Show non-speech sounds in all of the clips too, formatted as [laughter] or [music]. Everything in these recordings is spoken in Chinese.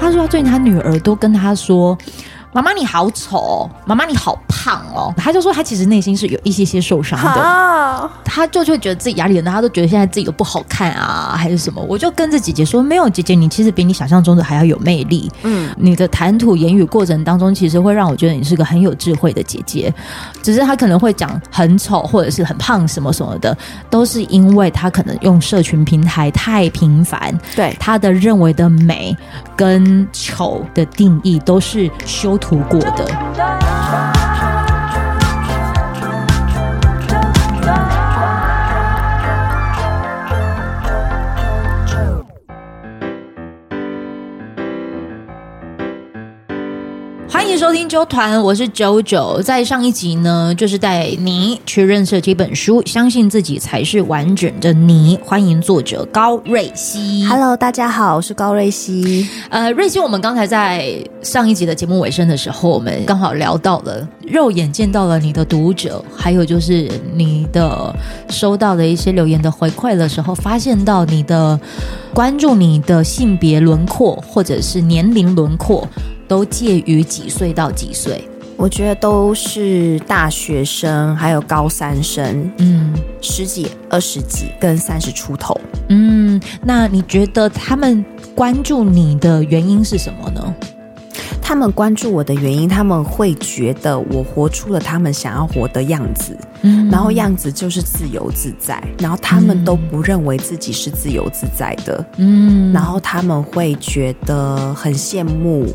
他说他最近他女儿都跟他说。妈妈你好丑哦，妈妈你好胖哦，他就说他其实内心是有一些些受伤的，他就会觉得自己压力很大，他都觉得现在自己都不好看啊，还是什么？我就跟着姐姐说，没有姐姐，你其实比你想象中的还要有魅力。嗯，你的谈吐言语过程当中，其实会让我觉得你是个很有智慧的姐姐。只是他可能会讲很丑或者是很胖什么什么的，都是因为他可能用社群平台太频繁，对他的认为的美跟丑的定义都是修图过的。收听周团，我是九九。在上一集呢，就是带你去认识这本书，相信自己才是完整的你。欢迎作者高瑞希。Hello，大家好，我是高瑞希。呃，瑞希，我们刚才在上一集的节目尾声的时候，我们刚好聊到了肉眼见到了你的读者，还有就是你的收到的一些留言的回馈的时候，发现到你的关注你的性别轮廓或者是年龄轮廓。都介于几岁到几岁？我觉得都是大学生，还有高三生，嗯，十几、二十几跟三十出头。嗯，那你觉得他们关注你的原因是什么呢？他们关注我的原因，他们会觉得我活出了他们想要活的样子，嗯，然后样子就是自由自在，然后他们都不认为自己是自由自在的，嗯，然后他们会觉得很羡慕。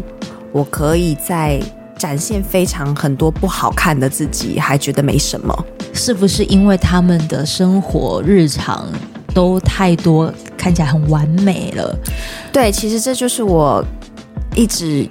我可以在展现非常很多不好看的自己，还觉得没什么，是不是因为他们的生活日常都太多看起来很完美了？对，其实这就是我一直。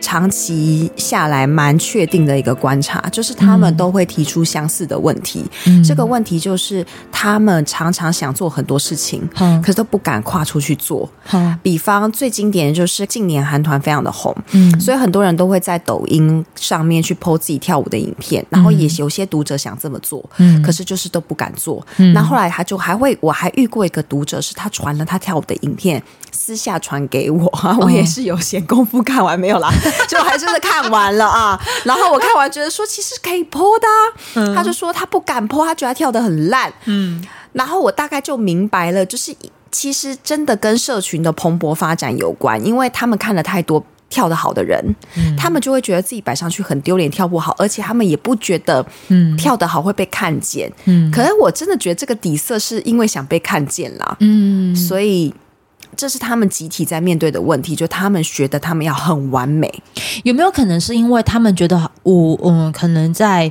长期下来，蛮确定的一个观察，就是他们都会提出相似的问题。嗯、这个问题就是，他们常常想做很多事情，嗯、可是都不敢跨出去做。嗯、比方最经典的就是近年韩团非常的红，嗯，所以很多人都会在抖音上面去 po 自己跳舞的影片，然后也有些读者想这么做，嗯，可是就是都不敢做。嗯，那后来他就还会，我还遇过一个读者，是他传了他跳舞的影片，私下传给我，我也是有闲工夫看完没有啦。[laughs] 就还真的看完了啊，然后我看完觉得说其实可以 po 的，嗯、他就说他不敢 po，他觉得他跳的很烂，嗯，然后我大概就明白了，就是其实真的跟社群的蓬勃发展有关，因为他们看了太多跳得好的人，嗯、他们就会觉得自己摆上去很丢脸，跳不好，而且他们也不觉得嗯。跳得好会被看见，嗯，可是我真的觉得这个底色是因为想被看见啦，嗯，所以。这是他们集体在面对的问题，就他们觉得他们要很完美，有没有可能是因为他们觉得我嗯，可能在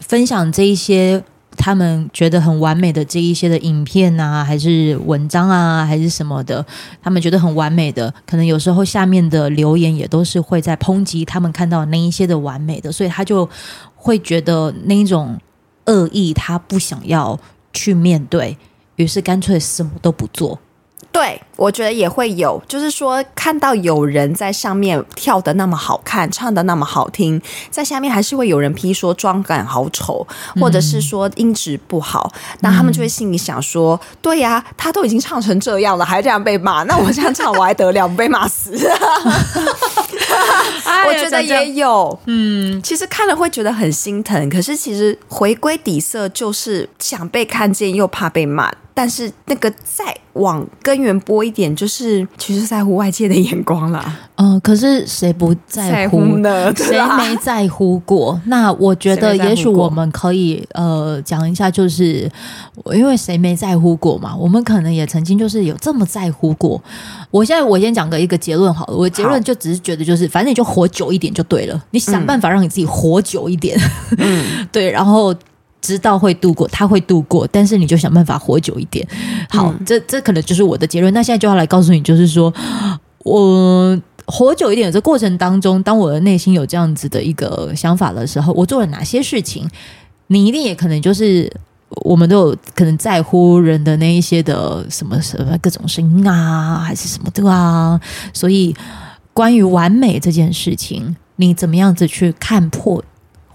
分享这一些他们觉得很完美的这一些的影片啊，还是文章啊，还是什么的，他们觉得很完美的，可能有时候下面的留言也都是会在抨击他们看到那一些的完美的，所以他就会觉得那一种恶意，他不想要去面对，于是干脆什么都不做。对，我觉得也会有，就是说看到有人在上面跳的那么好看，唱的那么好听，在下面还是会有人批说妆感好丑，或者是说音质不好，嗯、那他们就会心里想说：嗯、对呀、啊，他都已经唱成这样了，还这样被骂，那我这样唱我还得了不被骂死？[laughs] 我觉得也有，嗯，其实看了会觉得很心疼，可是其实回归底色就是想被看见，又怕被骂。但是那个再往根源拨一点，就是其实在乎外界的眼光啦。嗯、[laughs] 呃，可是谁不在乎呢？谁没在乎过？那我觉得，也许我们可以呃讲一下，就是因为谁没在乎过嘛？我们可能也曾经就是有这么在乎过。我现在我先讲个一个结论好了，我的结论就只是觉得，就是反正你就活久一点就对了。你想办法让你自己活久一点，嗯，[laughs] 对，然后。知道会度过，他会度过，但是你就想办法活久一点。好，嗯、这这可能就是我的结论。那现在就要来告诉你，就是说我活久一点的这过程当中，当我的内心有这样子的一个想法的时候，我做了哪些事情？你一定也可能就是我们都有可能在乎人的那一些的什么什么各种声音啊，还是什么的啊。所以关于完美这件事情，你怎么样子去看破？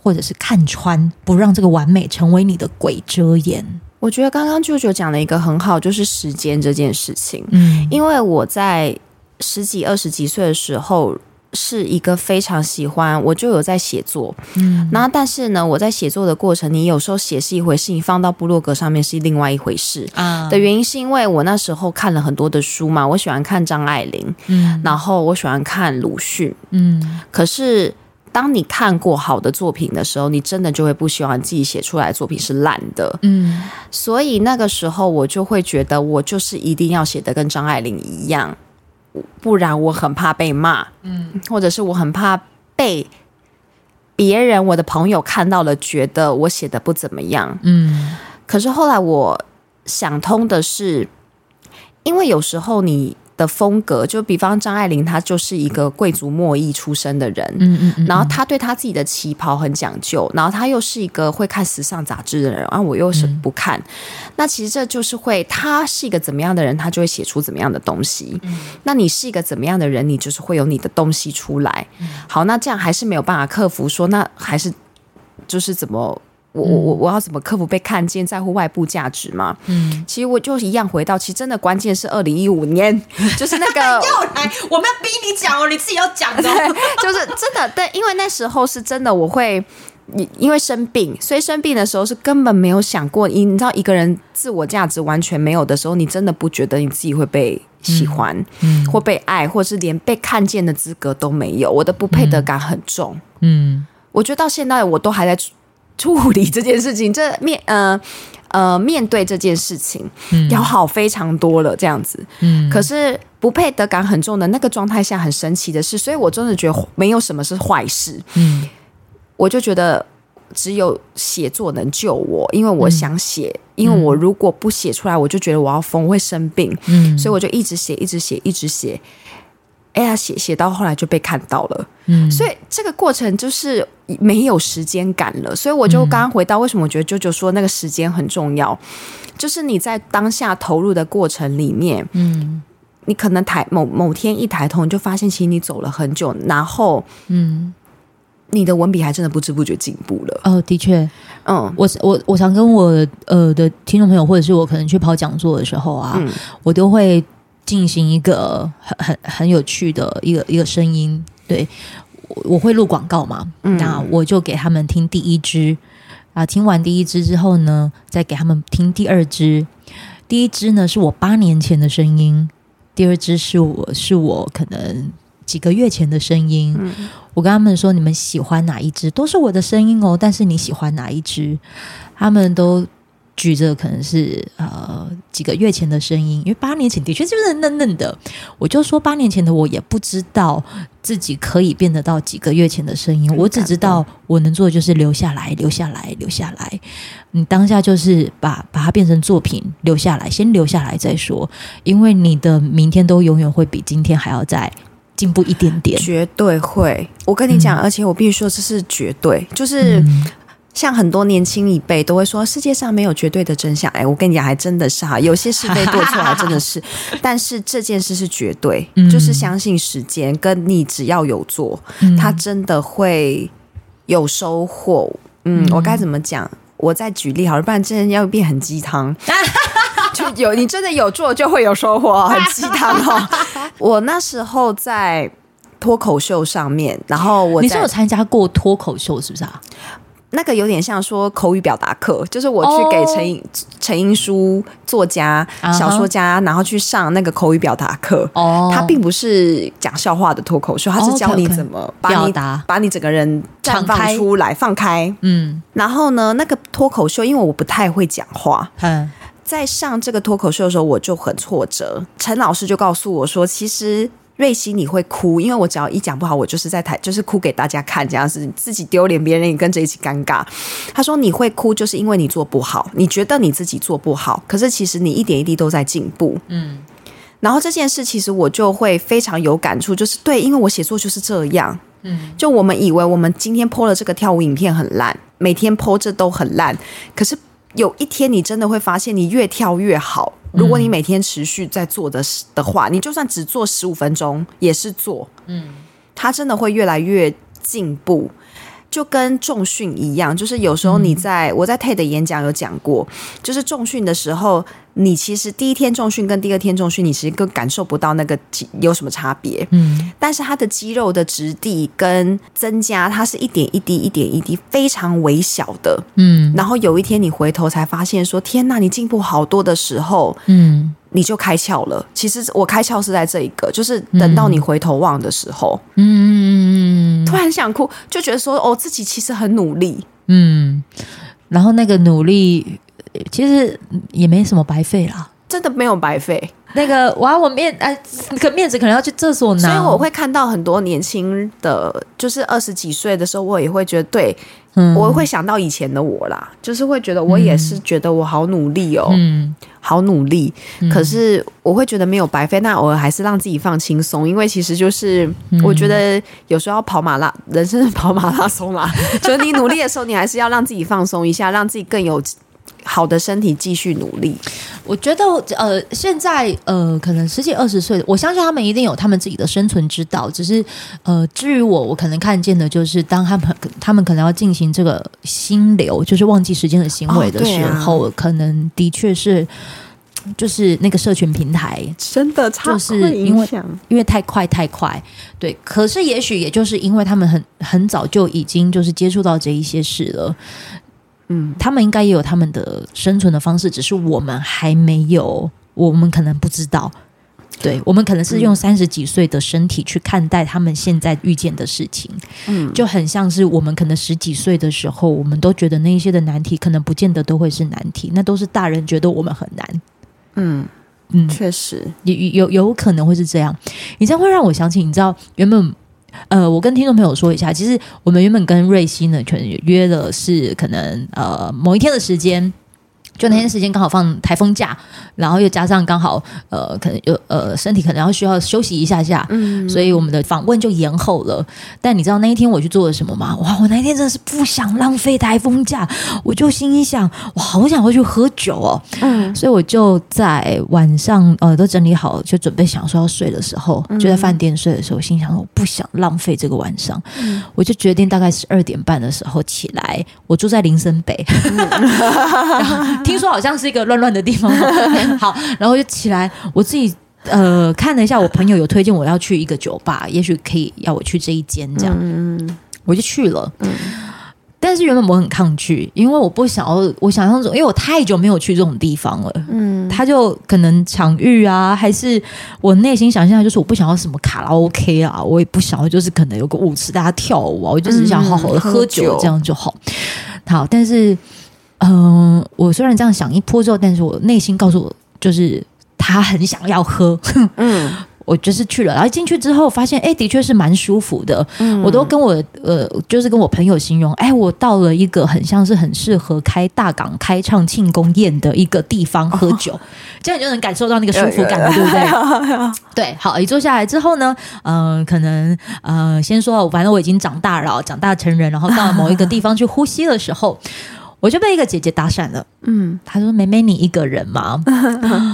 或者是看穿，不让这个完美成为你的鬼遮眼。我觉得刚刚舅舅讲了一个很好，就是时间这件事情。嗯，因为我在十几二十几岁的时候。是一个非常喜欢，我就有在写作，嗯，然后但是呢，我在写作的过程，你有时候写是一回事，你放到部落格上面是另外一回事啊。的原因是因为我那时候看了很多的书嘛，我喜欢看张爱玲，嗯，然后我喜欢看鲁迅，嗯，可是当你看过好的作品的时候，你真的就会不希望自己写出来的作品是烂的，嗯，所以那个时候我就会觉得，我就是一定要写的跟张爱玲一样。不然我很怕被骂，嗯，或者是我很怕被别人、我的朋友看到了，觉得我写的不怎么样，嗯。可是后来我想通的是，因为有时候你。的风格，就比方张爱玲，她就是一个贵族末裔出身的人，嗯嗯，嗯，然后她对她自己的旗袍很讲究，然后她又是一个会看时尚杂志的人，啊我又是不看，嗯，那其实这就是会，她是一个怎么样的人，她就会写出怎么样的东西，嗯，那你是一个怎么样的人，你就是会有你的东西出来，好，那这样还是没有办法克服说，说那还是就是怎么。我我我我要怎么克服被看见，在乎外部价值嘛？嗯，其实我就一样回到，其实真的关键是二零一五年，[laughs] 就是那个 [laughs] 又来，我们要逼你讲哦，你自己要讲的，就是真的但，因为那时候是真的，我会你因为生病，所以生病的时候是根本没有想过，你你知道一个人自我价值完全没有的时候，你真的不觉得你自己会被喜欢，嗯，或被爱，或是连被看见的资格都没有，我的不配得感很重，嗯，我觉得到现在我都还在。处理这件事情，这面呃呃面对这件事情，嗯，要好非常多了，这样子，嗯，可是不配得感很重的那个状态下，很神奇的是，所以我真的觉得没有什么是坏事，嗯，我就觉得只有写作能救我，因为我想写，嗯，因为我如果不写出来，我就觉得我要疯，我会生病，嗯，所以我就一直写，一直写，一直写。哎呀，写写到后来就被看到了，嗯，所以这个过程就是没有时间感了。所以我就刚刚回到为什么我觉得 JoJo 说那个时间很重要，就是你在当下投入的过程里面，嗯，你可能抬某某天一抬头，你就发现其实你走了很久，然后，嗯，你的文笔还真的不知不觉进步了。哦，的确，嗯，我我我常跟我呃的听众朋友，或者是我可能去跑讲座的时候啊，嗯，我都会。进行一个很很很有趣的一个一个声音，对，我我会录广告嘛，嗯，那我就给他们听第一支啊，听完第一支之后呢，再给他们听第二支。第一支呢是我八年前的声音，第二支是我是我可能几个月前的声音。嗯，我跟他们说，你们喜欢哪一支？都是我的声音哦，但是你喜欢哪一支？他们都。举着可能是呃几个月前的声音，因为八年前的确就是嫩嫩的。我就说八年前的我也不知道自己可以变得到几个月前的声音，我只知道我能做的就是留下来，留下来，留下来。你当下就是把把它变成作品留下来，先留下来再说，因为你的明天都永远会比今天还要再进步一点点，绝对会。我跟你讲，嗯、而且我必须说这是绝对，就是。嗯像很多年轻一辈都会说，世界上没有绝对的真相。哎，我跟你讲，还真的是哈，[laughs] 有些是非对错还真的是。[laughs] 但是这件事是绝对，嗯、就是相信时间，跟你只要有做，他真的会有收获。嗯，嗯我该怎么讲？我再举例好了，不然真的要变很鸡汤。[laughs] 就有你真的有做，就会有收获，很鸡汤哦。我那时候在脱口秀上面，然后我你是有参加过脱口秀是不是啊？那个有点像说口语表达课，就是我去给陈英陈英书作家、小说家，然后去上那个口语表达课。哦，他并不是讲笑话的脱口秀，他是教你怎么把你表达，把你整个人绽放出来，放开。嗯，然后呢，那个脱口秀，因为我不太会讲话，嗯，在上这个脱口秀的时候，我就很挫折。陈老师就告诉我说，其实。瑞希，你会哭，因为我只要一讲不好，我就是在台，就是哭给大家看，这样子自己丢脸，别人也跟着一起尴尬。他说你会哭，就是因为你做不好，你觉得你自己做不好，可是其实你一点一滴都在进步。嗯，然后这件事其实我就会非常有感触，就是对，因为我写作就是这样。嗯，就我们以为我们今天 po 了这个跳舞影片很烂，每天 po 这都很烂，可是有一天你真的会发现，你越跳越好。如果你每天持续在做的的话，你就算只做十五分钟也是做，嗯，它真的会越来越进步。就跟重训一样，就是有时候你在、嗯、我在 TED 演讲有讲过，就是重训的时候，你其实第一天重训跟第二天重训，你其实更感受不到那个有什么差别。嗯，但是它的肌肉的质地跟增加，它是一点一滴、一点一滴，非常微小的。嗯，然后有一天你回头才发现说，天哪，你进步好多的时候，嗯。你就开窍了。其实我开窍是在这一个，就是等到你回头望的时候，嗯，突然想哭，就觉得说，哦，自己其实很努力，嗯，然后那个努力其实也没什么白费啦，真的没有白费。那个哇，我面哎，可面子可能要去厕所拿。所以我会看到很多年轻的，就是二十几岁的时候，我也会觉得，对，嗯，我会想到以前的我啦，就是会觉得我也是觉得我好努力哦，嗯，好努力。可是我会觉得没有白费，那偶尔还是让自己放轻松，因为其实就是我觉得有时候要跑马拉，人生跑马拉松啦，[laughs] 就是你努力的时候，你还是要让自己放松一下，让自己更有。好的身体继续努力，我觉得呃，现在呃，可能十几二十岁，我相信他们一定有他们自己的生存之道。只是呃，至于我，我可能看见的就是，当他们他们可能要进行这个心流，就是忘记时间的行为的时候，哦啊、可能的确是就是那个社群平台真的就是因为因为太快太快，对。可是也许也就是因为他们很很早就已经就是接触到这一些事了。嗯，他们应该也有他们的生存的方式，只是我们还没有，我们可能不知道。对，我们可能是用三十几岁的身体去看待他们现在遇见的事情，嗯，就很像是我们可能十几岁的时候，我们都觉得那些的难题可能不见得都会是难题，那都是大人觉得我们很难。嗯嗯，确实有有有可能会是这样。你这样会让我想起，你知道原本。呃，我跟听众朋友说一下，其实我们原本跟瑞希呢，全约的是可能呃某一天的时间。就那天时间刚好放台风假，然后又加上刚好呃，可能有呃身体可能要需要休息一下下，嗯，所以我们的访问就延后了。但你知道那一天我去做了什么吗？哇，我那一天真的是不想浪费台风假，我就心里想，我好想回去喝酒哦，嗯，所以我就在晚上呃都整理好，就准备想说要睡的时候，就在饭店睡的时候，心想我不想浪费这个晚上，嗯，我就决定大概十二点半的时候起来，我住在林森北。嗯 [laughs] 听说好像是一个乱乱的地方，[laughs] 好，然后就起来，我自己呃看了一下，我朋友有推荐我要去一个酒吧，也许可以要我去这一间，这样，嗯，我就去了，嗯，但是原本我很抗拒，因为我不想要，我想象中，因为我太久没有去这种地方了，嗯，他就可能场域啊，还是我内心想象就是我不想要什么卡拉 OK 啊，我也不想要就是可能有个舞池大家跳舞啊，我就只想好好的喝酒。这样就好，好，但是。嗯、呃，我虽然这样想一泼之后，但是我内心告诉我，就是他很想要喝。嗯，[laughs] 我就是去了，然后进去之后发现，哎，的确是蛮舒服的。嗯，我都跟我呃，就是跟我朋友形容，哎，我到了一个很像是很适合开大港开唱庆功宴的一个地方喝酒，哦、[laughs] 这样你就能感受到那个舒服感了，[laughs] 对不对？对，好，一坐下来之后呢，嗯、呃，可能呃，先说，反正我已经长大了，长大成人，然后到了某一个地方去呼吸的时候。我就被一个姐姐搭讪了，嗯，她说：“妹妹，你一个人吗？”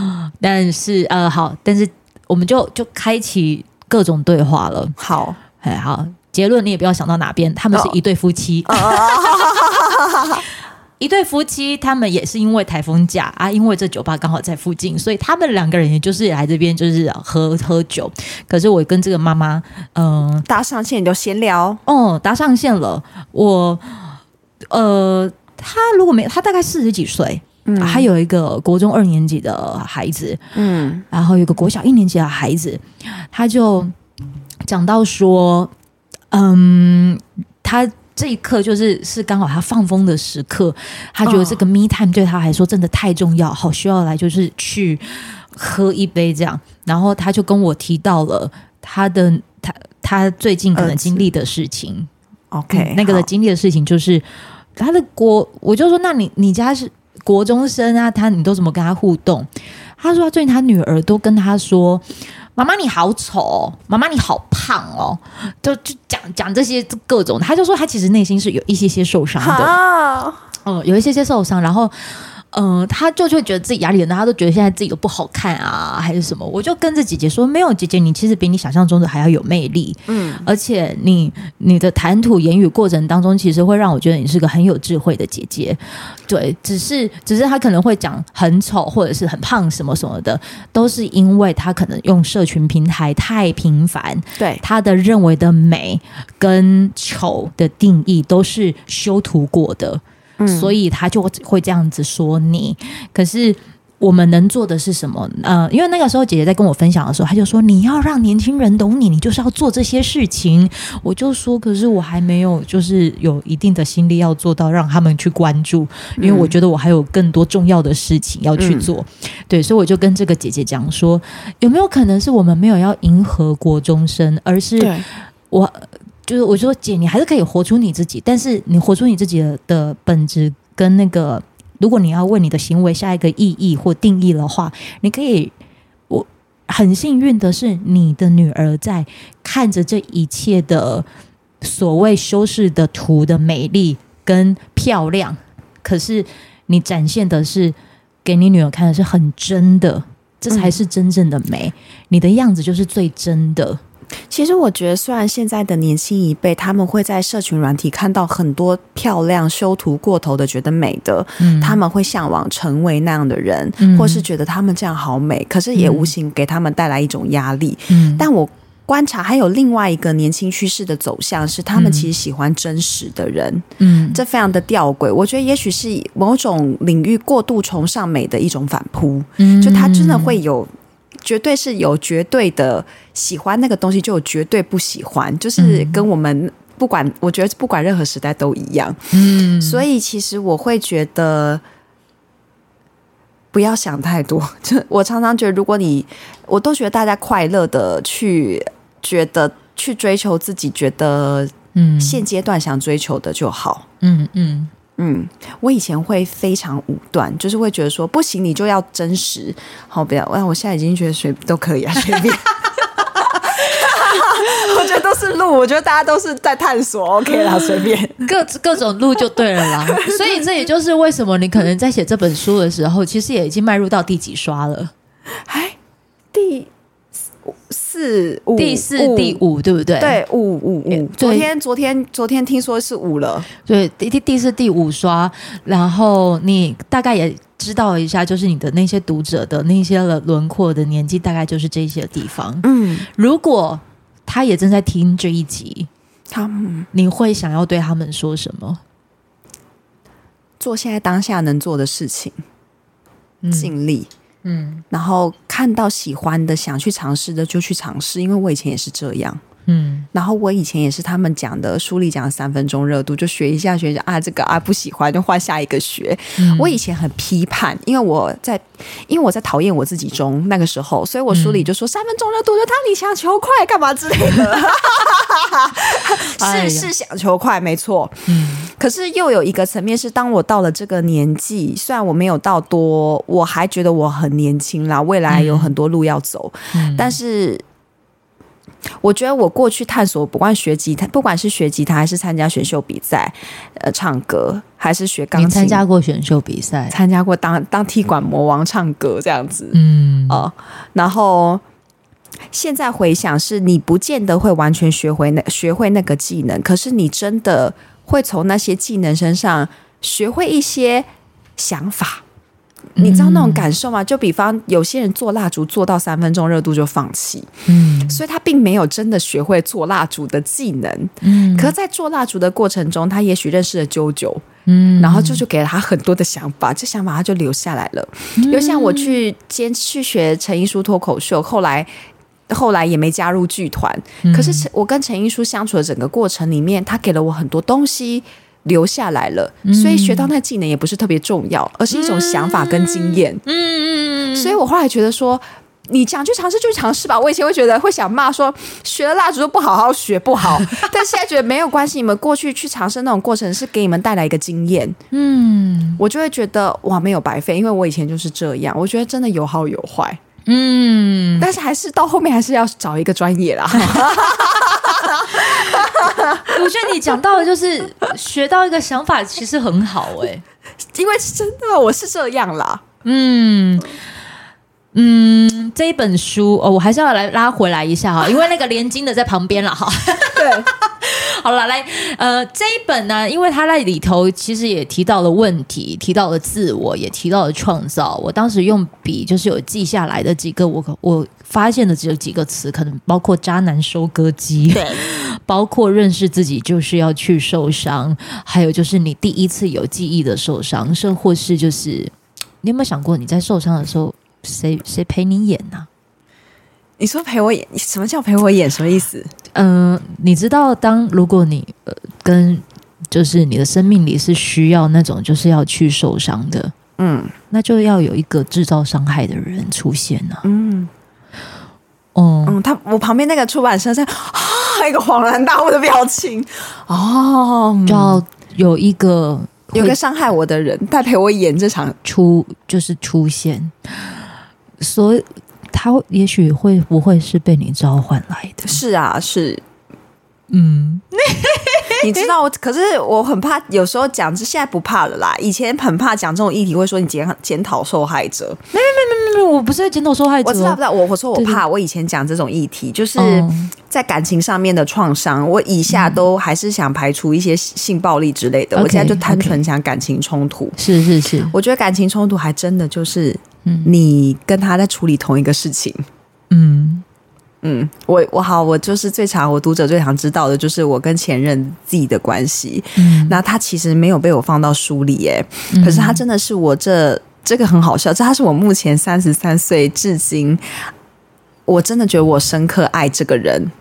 [gasps] 但是呃，好，但是我们就就开启各种对话了。好，哎，好，结论你也不要想到哪边，他们是一对夫妻，[laughs] 一对夫妻，他们也是因为台风假啊，因为这酒吧刚好在附近，所以他们两个人也就是来这边就是喝喝酒。可是我跟这个妈妈，嗯、呃，搭上线就闲聊，哦，搭上线了，我呃。他如果没他大概四十几岁，嗯，还有一个国中二年级的孩子，嗯，然后有个国小一年级的孩子，他就讲到说，嗯，他这一刻就是是刚好他放风的时刻，他觉得这个 me time 对他来说真的太重要，好需要来就是去喝一杯这样，然后他就跟我提到了他的他他最近可能经历的事情，OK，那个的经历的事情就是。他的国，我就说，那你你家是国中生啊？他你都怎么跟他互动？他说他最近他女儿都跟他说：“妈妈你好丑哦，妈妈你好胖哦。”就就讲讲这些各种，他就说他其实内心是有一些些受伤的，嗯，有一些些受伤。然后嗯，他就会觉得自己压力很大，他都觉得现在自己都不好看啊，还是什么？我就跟着姐姐说，没有姐姐，你其实比你想象中的还要有魅力。嗯，而且你你的谈吐言语过程当中，其实会让我觉得你是个很有智慧的姐姐。对，只是只是他可能会讲很丑或者是很胖什么什么的，都是因为他可能用社群平台太频繁。对，他的认为的美跟丑的定义都是修图过的。所以他就会这样子说你，可是我们能做的是什么？呃，因为那个时候姐姐在跟我分享的时候，她就说你要让年轻人懂你，你就是要做这些事情。我就说，可是我还没有，就是有一定的心力要做到让他们去关注，因为我觉得我还有更多重要的事情要去做。嗯、对，所以我就跟这个姐姐讲说，有没有可能是我们没有要迎合国中生，而是我。就是我说姐，你还是可以活出你自己，但是你活出你自己的的本质跟那个，如果你要为你的行为下一个意义或定义的话，你可以。我很幸运的是，你的女儿在看着这一切的所谓修饰的图的美丽跟漂亮，可是你展现的是给你女儿看的是很真的，这才是真正的美。嗯、你的样子就是最真的。其实我觉得，虽然现在的年轻一辈他们会在社群软体看到很多漂亮修图过头的，觉得美的，嗯、他们会向往成为那样的人，嗯、或是觉得他们这样好美，可是也无形给他们带来一种压力。嗯、但我观察还有另外一个年轻趋势的走向是，他们其实喜欢真实的人，嗯，这非常的吊诡。我觉得也许是某种领域过度崇尚美的一种反扑，嗯，就他真的会有。绝对是有绝对的喜欢那个东西，就有绝对不喜欢，就是跟我们不管，我觉得不管任何时代都一样。嗯，所以其实我会觉得不要想太多。[laughs] 就我常常觉得，如果你，我都觉得大家快乐的去觉得去追求自己觉得嗯现阶段想追求的就好。嗯嗯。嗯嗯，我以前会非常武断，就是会觉得说不行，你就要真实。好，不要，我我现在已经觉得随都可以啊，[laughs] 随便。[laughs] 我觉得都是路，我觉得大家都是在探索，OK 啦，随便各各种路就对了啦。所以这也就是为什么你可能在写这本书的时候，其实也已经迈入到第几刷了？哎，第。四五第四第五对不对？对，五五五。昨天昨天昨天听说是五了，对，第第第四第五刷。然后你大概也知道一下，就是你的那些读者的那些的轮廓的年纪，大概就是这些地方。嗯，如果他也正在听这一集，他们你会想要对他们说什么？做现在当下能做的事情，尽力。嗯嗯，然后看到喜欢的、想去尝试的就去尝试，因为我以前也是这样。嗯，然后我以前也是他们讲的书里讲三分钟热度，就学一下学一下啊，这个啊不喜欢就换下一个学。嗯、我以前很批判，因为我在因为我在讨厌我自己中那个时候，所以我书里就说、嗯、三分钟热度就当你想求快干嘛之类的，[laughs] 是是想求快没错。嗯，可是又有一个层面是，当我到了这个年纪，虽然我没有到多，我还觉得我很年轻啦，未来有很多路要走，嗯、但是。我觉得我过去探索，不管学吉他，不管是学吉他还是参加选秀比赛，呃，唱歌还是学钢琴，参加过选秀比赛，参加过当当踢馆魔王唱歌这样子，嗯。哦、呃，然后现在回想，是你不见得会完全学会那学会那个技能，可是你真的会从那些技能身上学会一些想法。你知道那种感受吗？就比方有些人做蜡烛做到三分钟热度就放弃，嗯，所以他并没有真的学会做蜡烛的技能，嗯，可在做蜡烛的过程中，他也许认识了啾啾，嗯，然后啾啾给了他很多的想法，这想法他就留下来了。就像我去兼去学陈一书脱口秀，后来后来也没加入剧团，可是我跟陈英书相处的整个过程里面，他给了我很多东西。留下来了，所以学到那技能也不是特别重要，而是一种想法跟经验。嗯嗯嗯。[laughs] 所以我后来觉得说，你想去尝试就去尝试吧。我以前会觉得会想骂说，学了蜡烛都不好好学不好，[laughs] 但现在觉得没有关系。你们过去去尝试那种过程是给你们带来一个经验。嗯，我就会觉得哇，没有白费，因为我以前就是这样。我觉得真的有好有坏。嗯，但是还是到后面还是要找一个专业啦。[laughs] 我觉得你讲到的就是学到一个想法，其实很好哎、欸。[laughs] 因为是真的，我是这样啦。嗯嗯，这一本书哦，我还是要来拉回来一下哈，因为那个连金的在旁边了哈。对。[laughs] 好了，来，呃，这一本呢，因为它在里头其实也提到了问题，提到了自我，也提到了创造。我当时用笔就是有记下来的几个我，我我发现的只有几个词，可能包括渣男收割机，对，[laughs] 包括认识自己就是要去受伤，还有就是你第一次有记忆的受伤，甚或是就是你有没有想过你在受伤的时候，谁谁陪你演呢、啊？你说陪我演，什么叫陪我演？什么意思？嗯、呃，你知道，当如果你呃跟就是你的生命里是需要那种就是要去受伤的，嗯，那就要有一个制造伤害的人出现呢、啊。嗯，哦，嗯，他我旁边那个出版社在啊，[gasps] 一个恍然大悟的表情哦，就要有一个有个伤害我的人在陪我演这场出，就是出现，所以。他也许会不会是被你召唤来的？是啊，是，嗯，[laughs] 你知道我，可是我很怕，有时候讲，是现在不怕了啦。以前很怕讲这种议题，会说你检检讨受害者。没没没没没，我不是在检讨受害者。我知道，不知道。我我说我怕，我以前讲这种议题，就是在感情上面的创伤。我以下都还是想排除一些性暴力之类的。我现在就单纯讲感情冲突。是是是，我觉得感情冲突还真的就是。嗯，你跟他在处理同一个事情，嗯。嗯，我我好，我就是最常我读者最常知道的就是我跟前任自己的关系，嗯，那他其实没有被我放到书里耶，嗯，可是他真的是我这这个很好笑，这他是我目前三十三岁至今，我真的觉得我深刻爱这个人，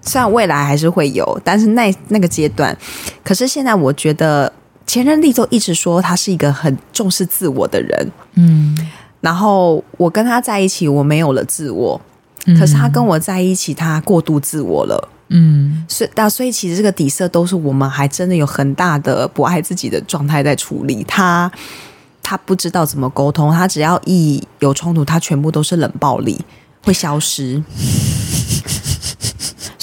虽然未来还是会有，但是那那个阶段，可是现在我觉得。前任力就一直说他是一个很重视自我的人，嗯，然后我跟他在一起，我没有了自我，嗯，可是他跟我在一起，他过度自我了，嗯，所以那所以其实这个底色都是我们还真的有很大的不爱自己的状态在处理。他他不知道怎么沟通，他只要一有冲突，他全部都是冷暴力，会消失。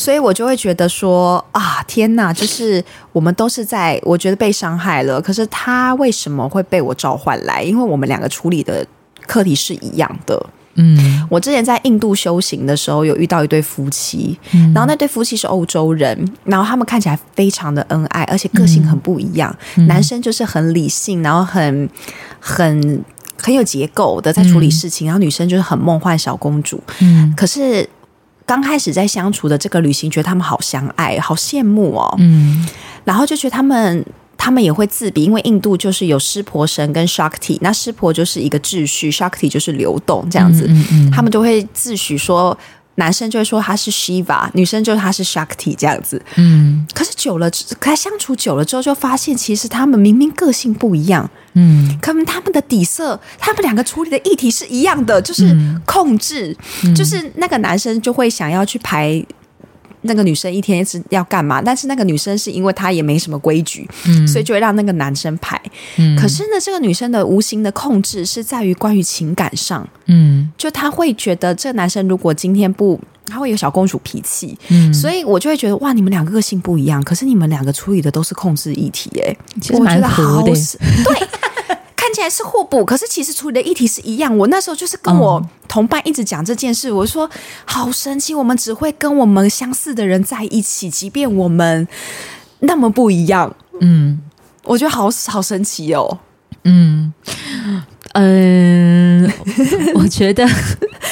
所以我就会觉得说啊，天哪！就是我们都是在，我觉得被伤害了。可是他为什么会被我召唤来？因为我们两个处理的课题是一样的。嗯，我之前在印度修行的时候，有遇到一对夫妻，然后那对夫妻是欧洲人，然后他们看起来非常的恩爱，而且个性很不一样。男生就是很理性，然后很很很有结构的在处理事情，然后女生就是很梦幻小公主。嗯，可是。刚开始在相处的这个旅行，觉得他们好相爱，好羡慕哦。嗯，然后就觉得他们，他们也会自比，因为印度就是有湿婆神跟 Shakti，那湿婆就是一个秩序，Shakti 就是流动这样子。嗯嗯嗯，他们就会自诩说。男生就会说他是 Shiva，女生就他是 Shakti 这样子。嗯，可是久了，跟他相处久了之后，就发现其实他们明明个性不一样。嗯，可能他们的底色，他们两个处理的议题是一样的，就是控制，嗯，就是那个男生就会想要去排。那个女生一天是要干嘛？但是那个女生是因为她也没什么规矩，嗯，所以就会让那个男生排。嗯，可是呢，这个女生的无形的控制是在于关于情感上，嗯，就她会觉得这个男生如果今天不，他会有小公主脾气，嗯，所以我就会觉得哇，你们两个个性不一样，可是你们两个处理的都是控制议题，欸，哎，其实蛮合的，对。看起来是互补，可是其实处理的议题是一样。我那时候就是跟我同伴一直讲这件事，嗯、我说好神奇，我们只会跟我们相似的人在一起，即便我们那么不一样。嗯，我觉得好好神奇哦。嗯嗯，[laughs] 我觉得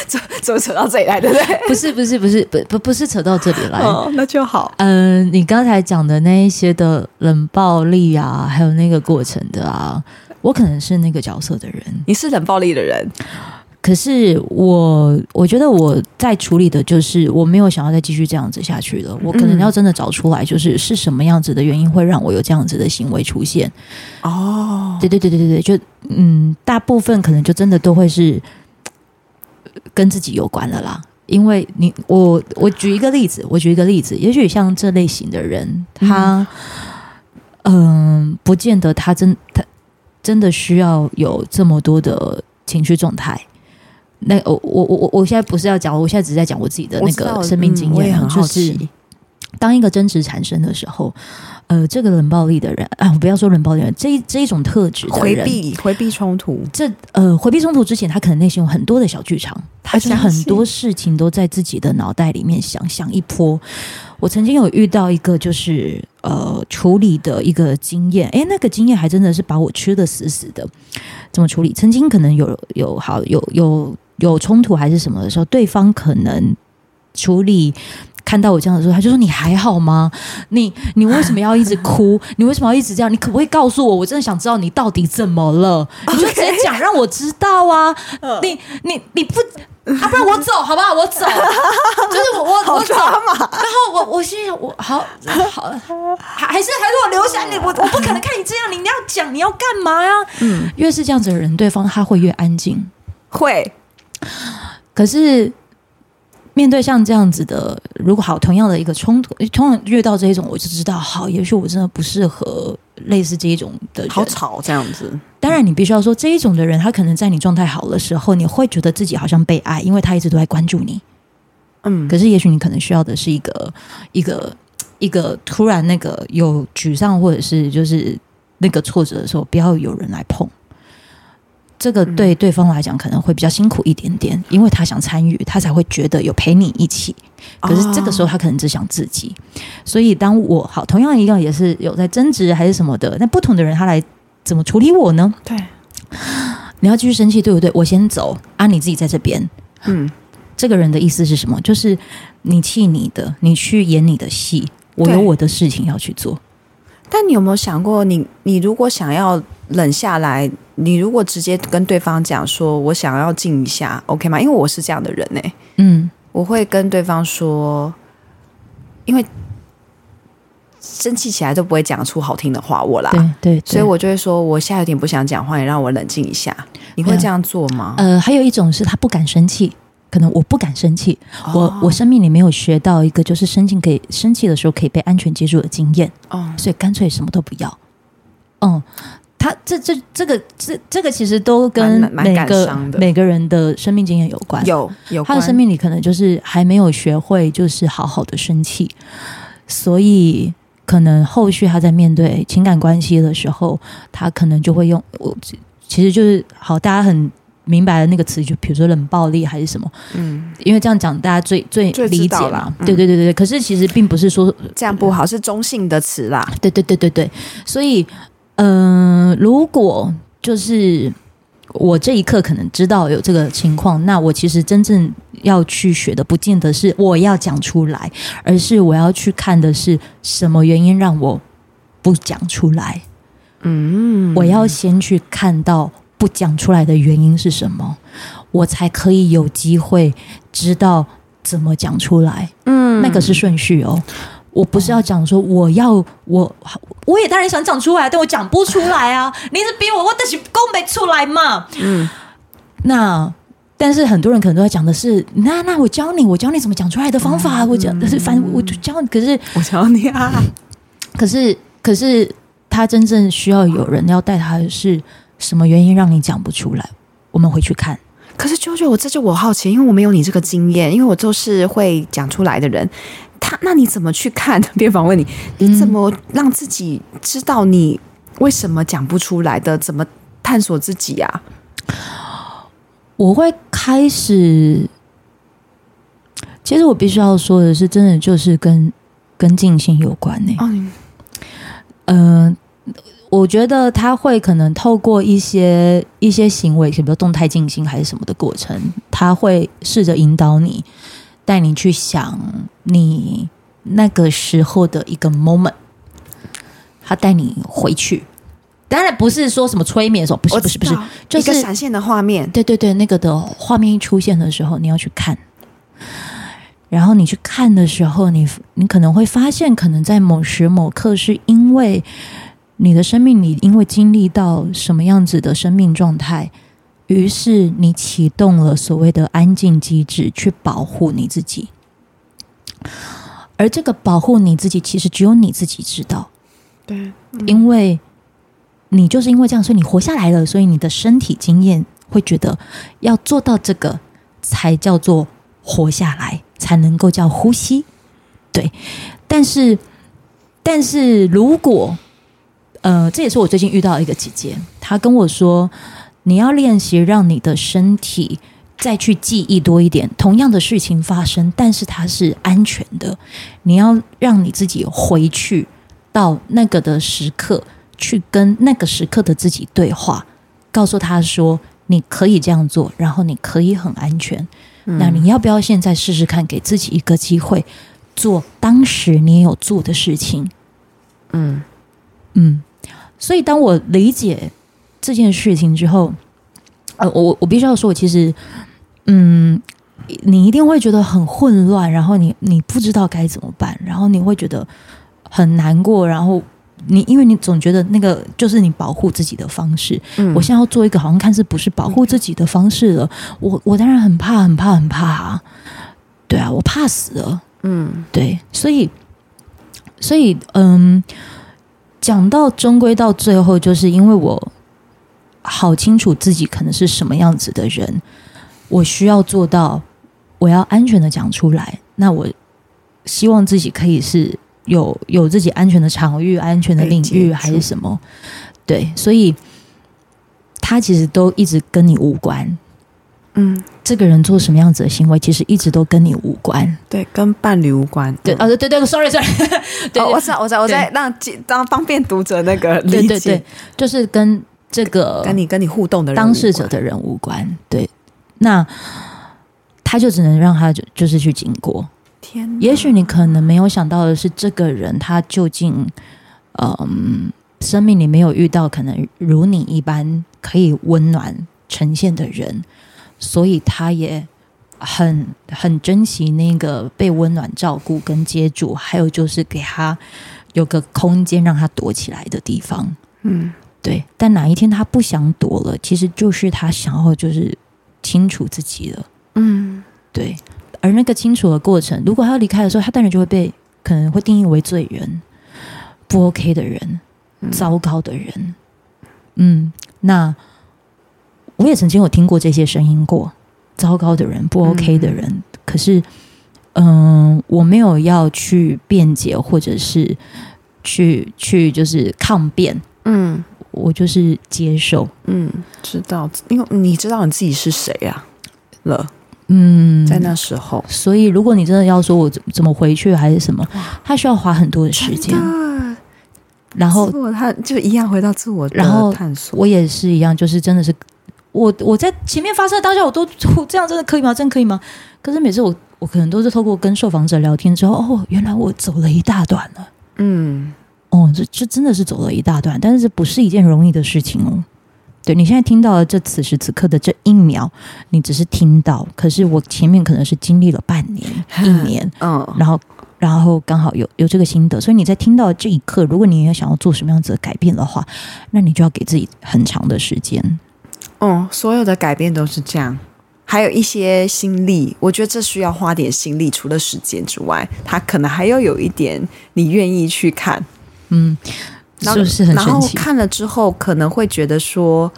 怎怎么扯到这里来，对不对？不是不是不是不不不是扯到这里来，哦，那就好。嗯，你刚才讲的那一些的冷暴力啊，还有那个过程的啊。我可能是那个角色的人，你是冷暴力的人，可是我我觉得我在处理的就是我没有想要再继续这样子下去了。我可能要真的找出来，就是是什么样子的原因会让我有这样子的行为出现。哦，对对对对对对，就嗯，大部分可能就真的都会是跟自己有关的啦。因为你我我举一个例子，我举一个例子，也许像这类型的人，他嗯、呃，不见得他真他。真的需要有这么多的情绪状态？那我我我我我现在不是要讲，我现在只是在讲我自己的那个生命经验，就是当一个争执产生的时候，呃，这个冷暴力的人啊，不要说冷暴力的人，这一这一种特质的人，回避回避冲突，这呃回避冲突之前，他可能内心有很多的小剧场，他就是很多事情都在自己的脑袋里面想想一波。我曾经有遇到一个就是呃处理的一个经验，诶，那个经验还真的是把我吃得死死的。怎么处理？曾经可能有有好有有有冲突还是什么的时候，对方可能处理。看到我这样的时候，他就说：“你还好吗？你你为什么要一直哭？[laughs] 你为什么要一直这样？你可不可以告诉我？我真的想知道你到底怎么了。你就直接讲，让我知道啊！你你你不啊？不然我走好不好？我走，[laughs] 就是我我我走嘛。然后我我心想，我好 [laughs] 好还还是还是我留下你。我我不可能看你这样，你你要讲你要干嘛呀？嗯，越是这样子的人，对方他会越安静。会，可是。”面对像这样子的，如果好同样的一个冲突，通常遇到这一种，我就知道，好，也许我真的不适合类似这一种的人。好吵这样子。当然，你必须要说这一种的人，他可能在你状态好的时候，你会觉得自己好像被爱，因为他一直都在关注你。嗯。可是，也许你可能需要的是一个一个一个突然那个有沮丧或者是就是那个挫折的时候，不要有人来碰。这个对对方来讲可能会比较辛苦一点点，因为他想参与，他才会觉得有陪你一起。可是这个时候他可能只想自己。所以当我好同样一样也是有在争执还是什么的，那不同的人他来怎么处理我呢？对，你要继续生气对不对？我先走啊，你自己在这边。嗯，这个人的意思是什么？就是你气你的，你去演你的戏，我有我的事情要去做。但你有没有想过你，你你如果想要冷下来？你如果直接跟对方讲说，我想要静一下，OK 吗？因为我是这样的人呢、欸。嗯，我会跟对方说，因为生气起来都不会讲出好听的话，我啦，对对，对，所以我就会说，我现在有点不想讲话，你让我冷静一下。你会这样做吗？呃，还有一种是他不敢生气，可能我不敢生气，哦、我我生命里没有学到一个就是生气可以生气的时候可以被安全接住的经验，哦，所以干脆什么都不要，嗯。他这这这个这这个其实都跟每个每个人的生命经验有关，有有他的生命里可能就是还没有学会就是好好的生气，所以可能后续他在面对情感关系的时候，他可能就会用我其实就是好大家很明白的那个词，就比如说冷暴力还是什么，嗯，因为这样讲大家最最理解嘛，嗯、对对对对，可是其实并不是说这样不好，是中性的词啦，对对对对对，所以。嗯、呃，如果就是我这一刻可能知道有这个情况，那我其实真正要去学的，不见得是我要讲出来，而是我要去看的是什么原因让我不讲出来。嗯，我要先去看到不讲出来的原因是什么，我才可以有机会知道怎么讲出来。嗯，那个是顺序哦。我不是要讲说我要我我也当然想讲出来，但我讲不出来啊！[laughs] 你是逼我，我但是讲不出来嘛。嗯，那但是很多人可能都在讲的是，那那我教你，我教你怎么讲出来的方法。嗯、我讲，但是反正我就教你，可是 [laughs] 我教你啊。[laughs] 可是可是他真正需要有人要带他的是什么原因让你讲不出来？我们回去看。可是舅舅，我这就我好奇，因为我没有你这个经验，因为我就是会讲出来的人。他那你怎么去看？别访问你，你怎么让自己知道你为什么讲不出来的？怎么探索自己呀？我会开始，其实我必须要说的是，真的就是跟跟静心有关呢。嗯，呃，我觉得他会可能透过一些一些行为，比如动态静心还是什么的过程，他会试着引导你。带你去想你那个时候的一个 moment，他带你回去，当然不是说什么催眠的时候，不是不是不是，就是一个闪现的画面。对对对，那个的画面一出现的时候，你要去看。然后你去看的时候，你你可能会发现，可能在某时某刻，是因为你的生命里，因为经历到什么样子的生命状态。于是你启动了所谓的安静机制，去保护你自己。而这个保护你自己，其实只有你自己知道。对，因为你就是因为这样，所以你活下来了。所以你的身体经验会觉得要做到这个，才叫做活下来，才能够叫呼吸。对。但但是，但是如果，呃，这也是我最近遇到一个姐姐，她跟我说，你要练习让你的身体再去记忆多一点，同样的事情发生，但是它是安全的。你要让你自己回去到那个的时刻，去跟那个时刻的自己对话，告诉他说，你可以这样做，然后你可以很安全。嗯、那你要不要现在试试看，给自己一个机会？做当时你也有做的事情，嗯嗯，所以当我理解这件事情之后，呃，我我必须要说，我其实，嗯，你一定会觉得很混乱，然后你你不知道该怎么办，然后你会觉得很难过，然后你因为你总觉得那个就是你保护自己的方式，嗯，我现在要做一个好像看似不是保护自己的方式了，我我当然很怕很怕很怕啊，对啊，我怕死了。嗯，对，所以，所以，嗯，讲到终归到最后，就是因为我好清楚自己可能是什么样子的人，我需要做到，我要安全的讲出来。那我希望自己可以是有有自己安全的场域、安全的领域，还是什么？对，所以他其实都一直跟你无关。嗯，这个人做什么样子的行为，其实一直都跟你无关。对，跟伴侣无关。对，哦，对对对，sorry，sorry。[laughs] 对，我知道，我知道，我在让让方便读者那个理解，对对对，就是跟这个跟你跟你互动的人当事者的人无关。对，那他就只能让他就就是去经过。天，也许你可能没有想到的是，这个人他究竟，嗯，生命里没有遇到可能如你一般可以温暖呈现的人。所以他也很很珍惜那个被温暖照顾跟接住，还有就是给他有个空间让他躲起来的地方。嗯，对。但哪一天他不想躲了，其实就是他想要就是清楚自己了。嗯，对。而那个清楚的过程，如果他要离开的时候，他当然就会被可能会定义为罪人、不 OK 的人、糟糕的人。嗯，那。我也曾经有听过这些声音过，糟糕的人，不 OK 的人。嗯、可是，嗯、呃，我没有要去辩解，或者是去去就是抗辩。嗯，我就是接受。嗯，知道，因为你知道你自己是谁呀、啊？了，嗯，在那时候。所以，如果你真的要说我怎怎么回去，还是什么，他需要花很多的时间。然后，他就一样回到自我，然后探索。我也是一样，就是真的是。我我在前面发生的当下，我都这样真的可以吗？真的可以吗？可是每次我我可能都是透过跟受访者聊天之后，哦，原来我走了一大段了。嗯，哦，这这真的是走了一大段，但是这不是一件容易的事情哦。对，你现在听到的这此时此刻的这一秒，你只是听到，可是我前面可能是经历了半年、[laughs] 一年，嗯，然后然后刚好有有这个心得，所以你在听到这一刻，如果你也想要做什么样子的改变的话，那你就要给自己很长的时间。嗯，所有的改变都是这样，还有一些心力，我觉得这需要花点心力。除了时间之外，他可能还要有一点你愿意去看，嗯，是不是很？然后看了之后，可能会觉得说，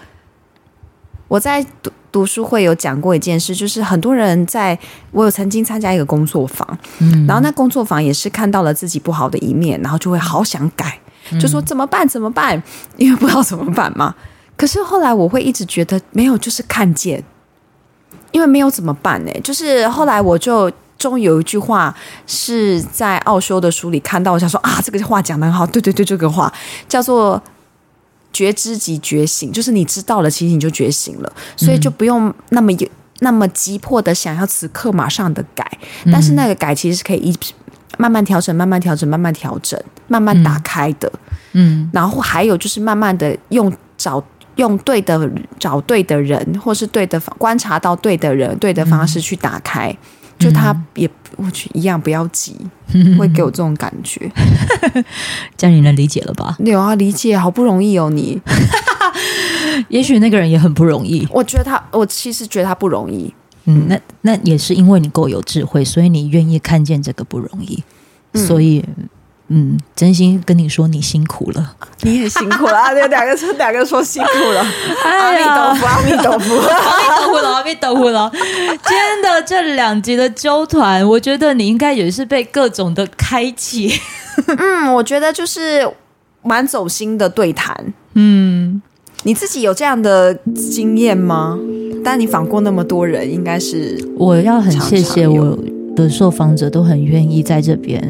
我在读读书会有讲过一件事，就是很多人在我有曾经参加一个工作坊，嗯，然后那工作坊也是看到了自己不好的一面，然后就会好想改，就说怎么办？怎么办？因为不知道怎么办嘛。可是后来我会一直觉得没有，就是看见，因为没有怎么办呢？就是后来我就终于有一句话是在奥修的书里看到，我想说啊，这个话讲得很好，对对对，这个话叫做觉知即觉醒，就是你知道了，其实你就觉醒了，所以就不用那么有那么急迫的想要此刻马上的改，但是那个改其实是可以一慢慢调整，慢慢调整，慢慢调整，慢慢打开的，嗯，然后还有就是慢慢的用找。用对的找对的人，或是对的观察到对的人，对的方式去打开，嗯、就他也我去一样不要急，嗯、[laughs] 会给我这种感觉。[laughs] 这样你能理解了吧？有啊，理解，好不容易哦，你。[laughs] 也许那个人也很不容易。我觉得他，我其实觉得他不容易。嗯，那那也是因为你够有智慧，所以你愿意看见这个不容易，嗯、所以。嗯，真心跟你说，你辛苦了，你也辛苦了 [laughs] 啊！对，两个说，两个说辛苦了。[laughs] 阿弥陀佛，阿弥陀佛，阿弥陀佛了，阿弥陀佛了。今天的这两集的纠团，我觉得你应该也是被各种的开启。[laughs] 嗯，我觉得就是蛮走心的对谈。嗯，你自己有这样的经验吗？但你访过那么多人，应该是我要很谢谢我的受访者，都很愿意在这边。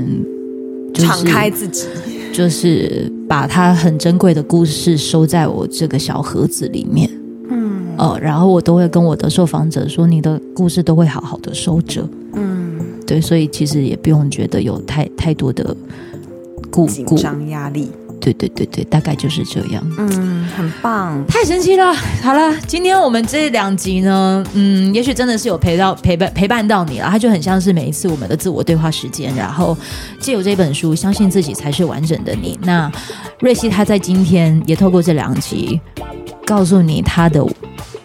就是、敞开自己，就是把他很珍贵的故事收在我这个小盒子里面。嗯，哦，然后我都会跟我的受访者说，你的故事都会好好的收着。嗯，对，所以其实也不用觉得有太太多的顾顾紧张压力。对对对对，大概就是这样。嗯，很棒，太神奇了。好了，今天我们这两集呢，嗯，也许真的是有陪到陪伴陪伴到你了。它就很像是每一次我们的自我对话时间，然后借由这本书，相信自己才是完整的你。那瑞希他在今天也透过这两集，告诉你他的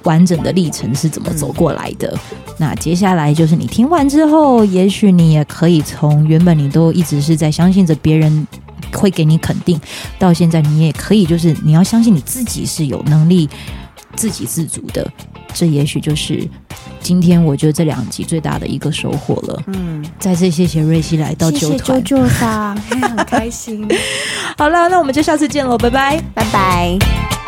完整的历程是怎么走过来的。嗯、那接下来就是你听完之后，也许你也可以从原本你都一直是在相信着别人。会给你肯定，到现在你也可以，就是你要相信你自己是有能力自给自足的。这也许就是今天我觉得这两集最大的一个收获了。嗯，再次谢谢瑞希来到九团，谢谢揪揪桑，很 [laughs] 开心。好了，那我们就下次见喽，拜拜，拜拜。